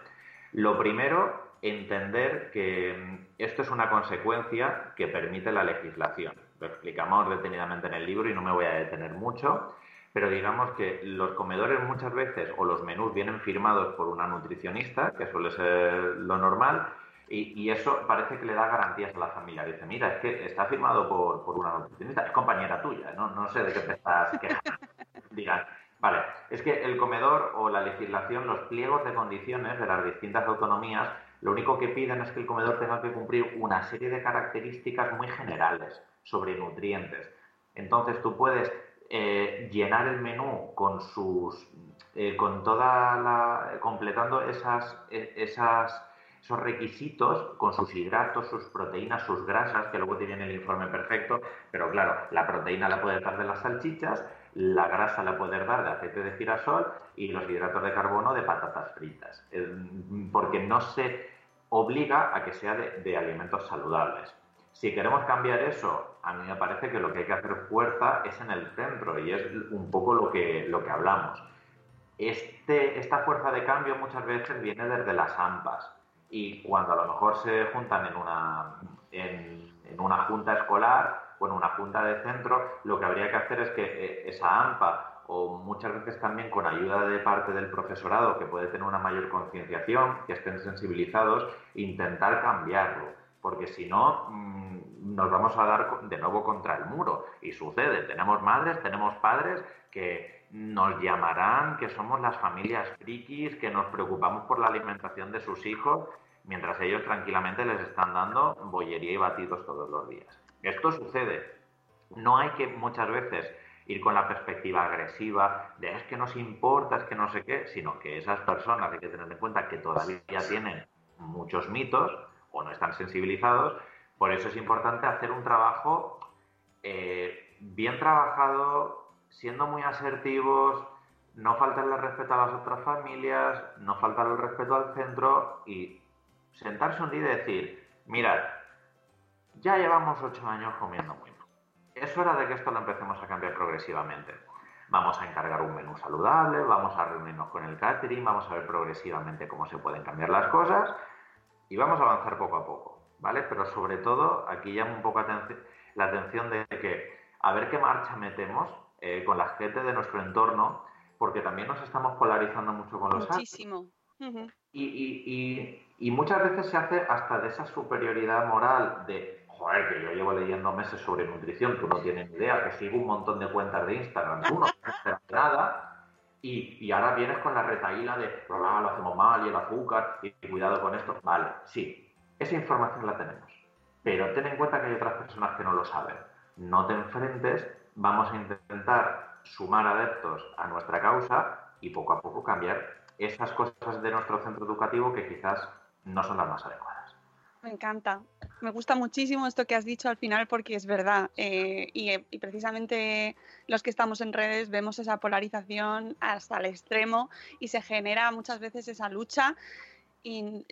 Lo primero entender que mm, esto es una consecuencia que permite la legislación. Lo explicamos detenidamente en el libro y no me voy a detener mucho, pero digamos que los comedores muchas veces o los menús vienen firmados por una nutricionista, que suele ser lo normal, y, y eso parece que le da garantías a la familia. Dice, mira, es que está firmado por, por una nutricionista, es compañera tuya, no, no sé de qué te estás quejando. *laughs* Digan, Vale, es que el comedor o la legislación, los pliegos de condiciones de las distintas autonomías lo único que piden es que el comedor tenga que cumplir una serie de características muy generales sobre nutrientes. Entonces tú puedes eh, llenar el menú con sus, eh, con toda la, completando esas, esas esos requisitos con sus hidratos, sus proteínas, sus grasas, que luego tienen el informe perfecto, pero claro, la proteína la puedes dar de las salchichas, la grasa la puedes dar de aceite de girasol y los hidratos de carbono de patatas fritas, eh, porque no se obliga a que sea de, alimentos saludables. Si queremos cambiar eso, a mí me parece que lo que hay que hacer fuerza es en el centro y es un poco lo que, lo que hablamos. Este, esta fuerza de cambio muchas veces viene desde las AMPAs y cuando a lo mejor se juntan en una, en, una junta escolar o en una junta de centro, lo que habría que hacer es que eh, esa AMPA o muchas veces también con ayuda de parte del profesorado que puede tener una mayor concienciación, que estén sensibilizados, intentar cambiarlo, porque si no mm, nos vamos a dar de nuevo contra el muro. Y sucede, tenemos madres, tenemos padres que nos llamarán que somos las familias frikis, que nos preocupamos por la alimentación de sus hijos, mientras ellos tranquilamente les están dando bollería y batidos todos los días. Esto sucede. No hay que muchas veces ir con la perspectiva agresiva de es que nos importa, es que no sé qué, sino que esas personas hay que tener en cuenta que todavía tienen muchos mitos o no están sensibilizados. Por eso es importante hacer un trabajo eh, bien trabajado, siendo muy asertivos, no faltarle respeto a las otras familias, no faltarle el respeto al centro y sentarse un día y decir, mirad, ya llevamos ocho años comiendo muy. Es hora de que esto lo empecemos a cambiar progresivamente. Vamos a encargar un menú saludable, vamos a reunirnos con el catering, vamos a ver progresivamente cómo se pueden cambiar las cosas y vamos a avanzar poco a poco, ¿vale? Pero sobre todo, aquí llamo un poco la atención de que a ver qué marcha metemos eh, con la gente de nuestro entorno, porque también nos estamos polarizando mucho con los Muchísimo. y, muchas veces se hace hasta de esa superioridad moral de, joder, que yo llevo leyendo meses sobre nutrición, tú no tienes ni idea, que sigo un montón de cuentas de Instagram, tú no tienes nada, y, ahora vienes con la retaíla de, pero lo hacemos mal y el azúcar, y cuidado con esto. Vale, sí, esa información la tenemos, pero ten en cuenta que hay otras personas que no lo saben. No te enfrentes vamos a intentar sumar adeptos a nuestra causa y poco a poco cambiar esas cosas de nuestro centro educativo que quizás no son las más adecuadas. Me encanta. Me gusta muchísimo esto que has dicho al final porque es verdad. Eh, y, precisamente los que estamos en redes vemos esa polarización hasta el extremo y se genera muchas veces esa lucha y,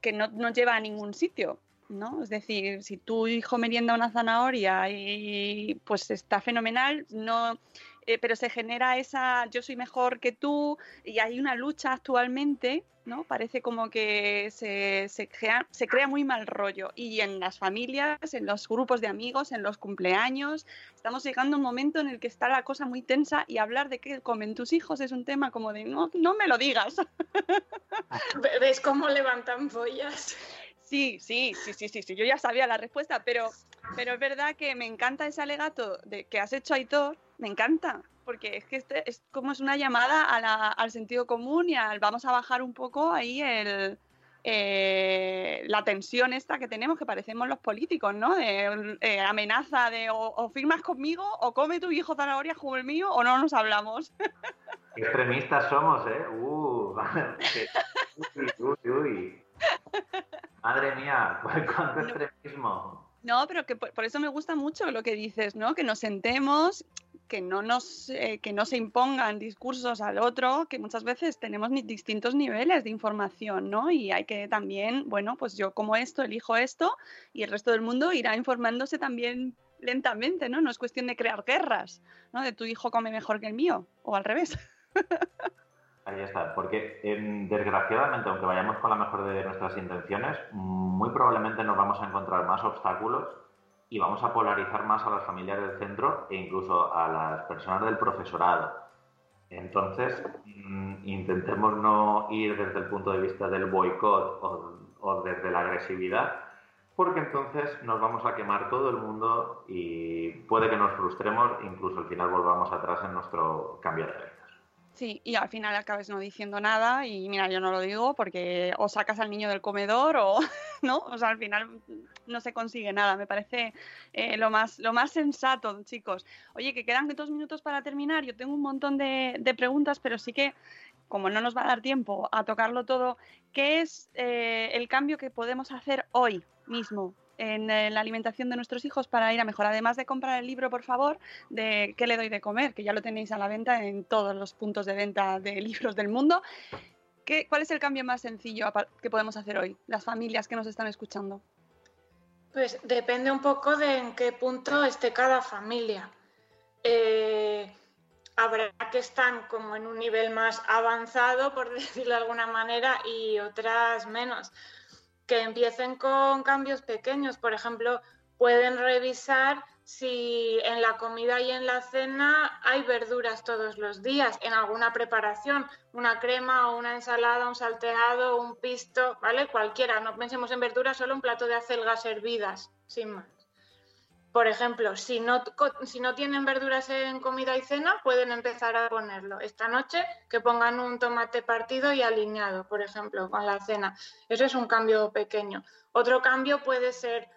que no, no lleva a ningún sitio. ¿no? Es decir, si tu hijo merienda una zanahoria y pues está fenomenal, no, eh, pero se genera esa yo soy mejor que tú y hay una lucha actualmente, ¿no? Parece como que se, se, crea, se crea muy mal rollo y en las familias, en los grupos de amigos, en los cumpleaños, estamos llegando a un momento en el que está la cosa muy tensa y hablar de qué comen tus hijos es un tema como de no, no me lo digas. *laughs* ¿Ves cómo levantan pollas? Sí, sí, sí, sí, sí, sí, yo ya sabía la respuesta, pero, pero es verdad que me encanta ese alegato de que has hecho Aitor, me encanta, porque es que este es como es una llamada al sentido común y al vamos a bajar un poco ahí el, eh, la tensión esta que tenemos, que parecemos los políticos, ¿no? De eh, amenaza de o, firmas conmigo o come tu hijo zanahoria como el mío o no nos hablamos. extremistas somos, ¿eh? Uh, *laughs* uy, uy, uy. Madre mía, cuánto extremismo. No, pero que por, eso me gusta mucho lo que dices, ¿no? Que nos sentemos, que no nos eh, que no se impongan discursos al otro, que muchas veces tenemos distintos niveles de información, ¿no? Y hay que también, bueno, pues yo como esto, elijo esto, y el resto del mundo irá informándose también lentamente, ¿no? No es cuestión de crear guerras, ¿no? De tu hijo come mejor que el mío, o al revés. Ahí está, porque em, desgraciadamente, aunque vayamos con la mejor de nuestras intenciones, muy probablemente nos vamos a encontrar más obstáculos y vamos a polarizar más a las familias del centro e incluso a las personas del profesorado. Entonces, mm, intentemos no ir desde el punto de vista del boicot o, desde la agresividad, porque entonces nos vamos a quemar todo el mundo y puede que nos frustremos, incluso al final volvamos atrás en nuestro cambio de ley. Sí, y al final acabes no diciendo nada y mira, yo no lo digo porque o sacas al niño del comedor o *laughs* no, o sea, al final no se consigue nada, me parece eh, lo, más, lo más sensato, chicos. Oye, que quedan dos minutos para terminar, yo tengo un montón de, preguntas, pero sí que como no nos va a dar tiempo a tocarlo todo, ¿qué es eh, el cambio que podemos hacer hoy mismo en eh, la alimentación de nuestros hijos para ir a mejor? Además de comprar el libro, por favor, de ¿Qué le doy de comer? Que ya lo tenéis a la venta en todos los puntos de venta de libros del mundo. ¿Qué, ¿Cuál es el cambio más sencillo que podemos hacer hoy, las familias que nos están escuchando? Pues depende un poco de en qué punto esté cada familia. Eh, habrá que están como en un nivel más avanzado, por *laughs* decirlo de alguna manera, y otras menos. Que empiecen con cambios pequeños. Por ejemplo, pueden revisar si en la comida y en la cena hay verduras todos los días, en alguna preparación, una crema o una ensalada, un salteado, un pisto, ¿vale? Cualquiera, no pensemos en verduras, solo un plato de acelgas hervidas, sin más. Por ejemplo, si no, si no tienen verduras en comida y cena, pueden empezar a ponerlo. Esta noche que pongan un tomate partido y alineado, por ejemplo, con la cena. Eso es un cambio pequeño. Otro cambio puede ser,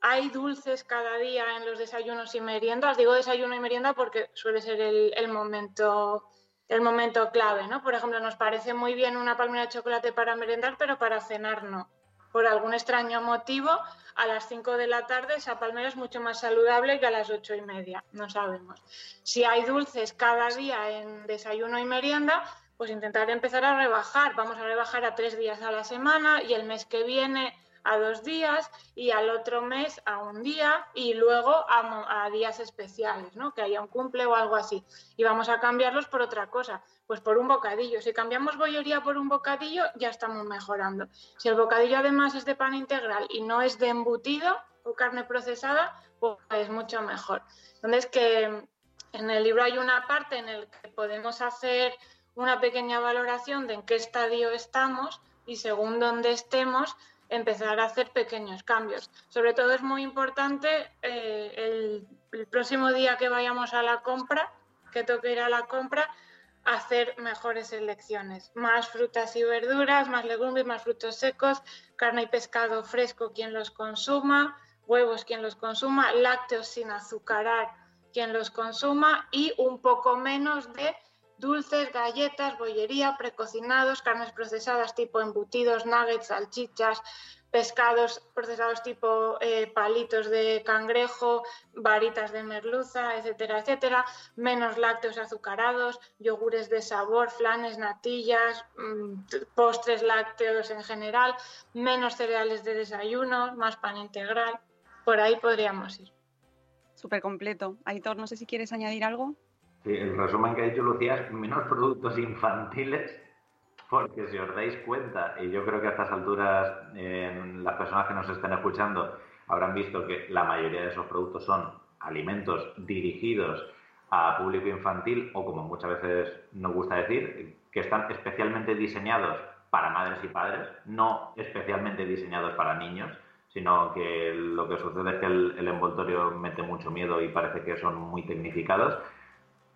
hay dulces cada día en los desayunos y meriendas. Digo desayuno y merienda porque suele ser el, momento el momento clave, ¿no? Por ejemplo, nos parece muy bien una palmera de chocolate para merendar, pero para cenar no. Por algún extraño motivo, a las 5 de la tarde esa palmera es mucho más saludable que a las ocho y media, no sabemos. Si hay dulces cada día en desayuno y merienda, pues intentar empezar a rebajar. Vamos a rebajar a tres días a la semana y el mes que viene a dos días y al otro mes a un día y luego a, días especiales, ¿no? Que haya un cumple o algo así. Y vamos a cambiarlos por otra cosa, pues por un bocadillo. Si cambiamos bollería por un bocadillo, ya estamos mejorando. Si el bocadillo además es de pan integral y no es de embutido o carne procesada, pues es mucho mejor. Entonces que en el libro hay una parte en la que podemos hacer una pequeña valoración de en qué estadio estamos y según dónde estemos, empezar a hacer pequeños cambios. Sobre todo es muy importante eh, el, próximo día que vayamos a la compra, que toque ir a la compra, hacer mejores elecciones. Más frutas y verduras, más legumbres, más frutos secos, carne y pescado fresco quien los consuma, huevos quien los consuma, lácteos sin azucarar quien los consuma y un poco menos de dulces, galletas, bollería, precocinados, carnes procesadas tipo embutidos, nuggets, salchichas, pescados procesados tipo eh, palitos de cangrejo, varitas de merluza, etcétera, etcétera, menos lácteos azucarados, yogures de sabor, flanes, natillas, mm, postres lácteos en general, menos cereales de desayuno, más pan integral. Por ahí podríamos ir. Súper completo. Aitor, no sé si quieres añadir algo. El resumen que ha dicho Lucía es menos productos infantiles, porque si os dais cuenta, y yo creo que a estas alturas eh, las personas que nos estén escuchando habrán visto que la mayoría de esos productos son alimentos dirigidos a público infantil o como muchas veces nos gusta decir, que están especialmente diseñados para madres y padres, no especialmente diseñados para niños, sino que lo que sucede es que el, el envoltorio mete mucho miedo y parece que son muy tecnificados.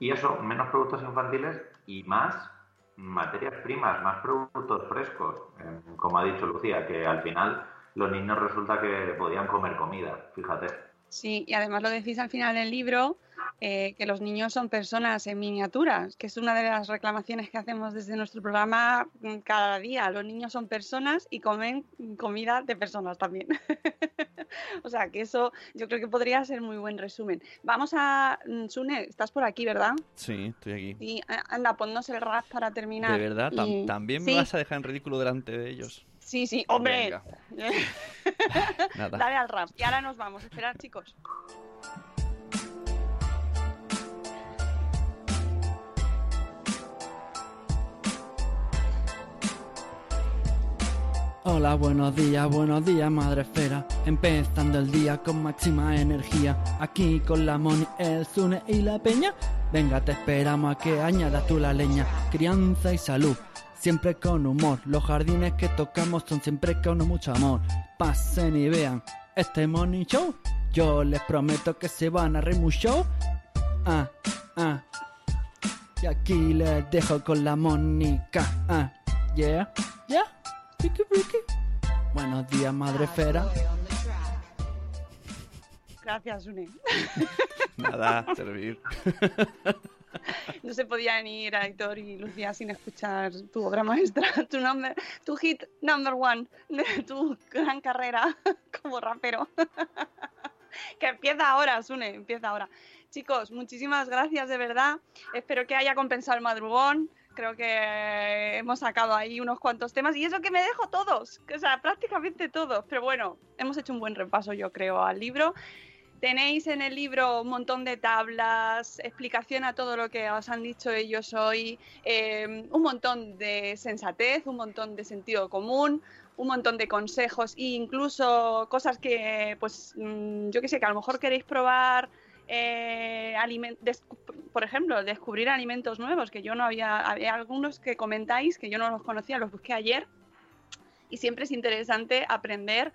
Y eso, menos productos infantiles y más materias primas, más productos frescos. Eh, como ha dicho Lucía, que al final los niños resulta que podían comer comida, fíjate. Sí, y además lo decís al final del libro, eh, que los niños son personas en miniaturas, que es una de las reclamaciones que hacemos desde nuestro programa mm, cada día. Los niños son personas y comen comida de personas también. *laughs* o sea, que eso yo creo que podría ser muy buen resumen. Vamos a... mm, Sune, estás por aquí, ¿verdad? Sí, estoy aquí. Sí, a- anda, ponnos el rap para terminar. De verdad, Tam- Y- también Sí, me vas a dejar en ridículo delante de ellos. Sí, sí, hombre. *laughs* Nada. Dale al rap. Y ahora nos vamos. Esperad, chicos. Hola, buenos días, buenos días, madre esfera. Empezando el día con máxima energía. Aquí con la Moni, el Zune y la Peña. Venga, te esperamos a que añadas tú la leña. Crianza y salud, siempre con humor. Los jardines que tocamos son siempre con mucho amor. Pasen y vean este Money Show. Yo les prometo que se van a reír mucho. Ah, ah. Y aquí les dejo con la Mónica. Ah, yeah, yeah. Buenos días, madre esfera. Gracias, Sune. *laughs* Nada, servir. *laughs* no se podía ni ir a Editor y Lucía sin escuchar tu obra maestra, *laughs* tu, nombre, tu hit number one de tu gran carrera como rapero. que empieza ahora, Sune, empieza ahora. Chicos, muchísimas gracias de verdad. Espero que haya compensado el madrugón. Creo que hemos sacado ahí unos cuantos temas y es lo que me dejo todos, o sea, prácticamente todos. Pero bueno, hemos hecho un buen repaso, yo creo, al libro. Tenéis en el libro un montón de tablas, explicación a todo lo que os han dicho ellos hoy, eh, un montón de sensatez, un montón de sentido común, un montón de consejos e incluso cosas que, pues, mm, yo que sé, que a lo mejor queréis probar, eh, por ejemplo, descubrir alimentos nuevos, que yo no había, había algunos que comentáis que yo no los conocía, los busqué ayer y siempre es interesante aprender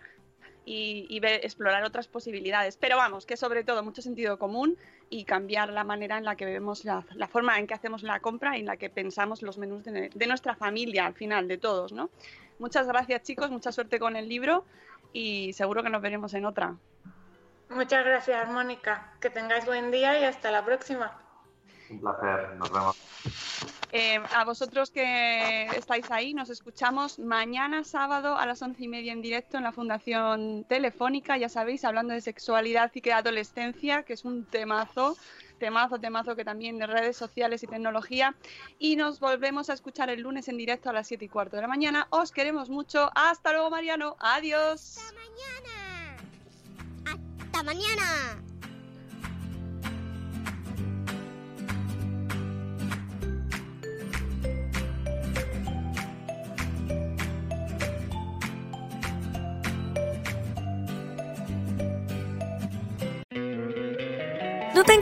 y, y ver- explorar otras posibilidades. Pero vamos, que sobre todo mucho sentido común y cambiar la manera en la que vemos la, la forma en que hacemos la compra y en la que pensamos los menús de, de nuestra familia al final, de todos, ¿no? Muchas gracias chicos, mucha suerte con el libro y seguro que nos veremos en otra. Muchas gracias, Mónica. Que tengáis buen día y hasta la próxima. Un placer, nos vemos. Eh, a vosotros que estáis ahí, nos escuchamos mañana sábado a las once y media en directo en la Fundación Telefónica, ya sabéis, hablando de sexualidad y que adolescencia, que es un temazo, temazo, temazo que también de redes sociales y tecnología. Y nos volvemos a escuchar el lunes en directo a las siete y cuarto de la mañana. Os queremos mucho. Hasta luego, Mariano. Adiós. Hasta mañana. ¿No te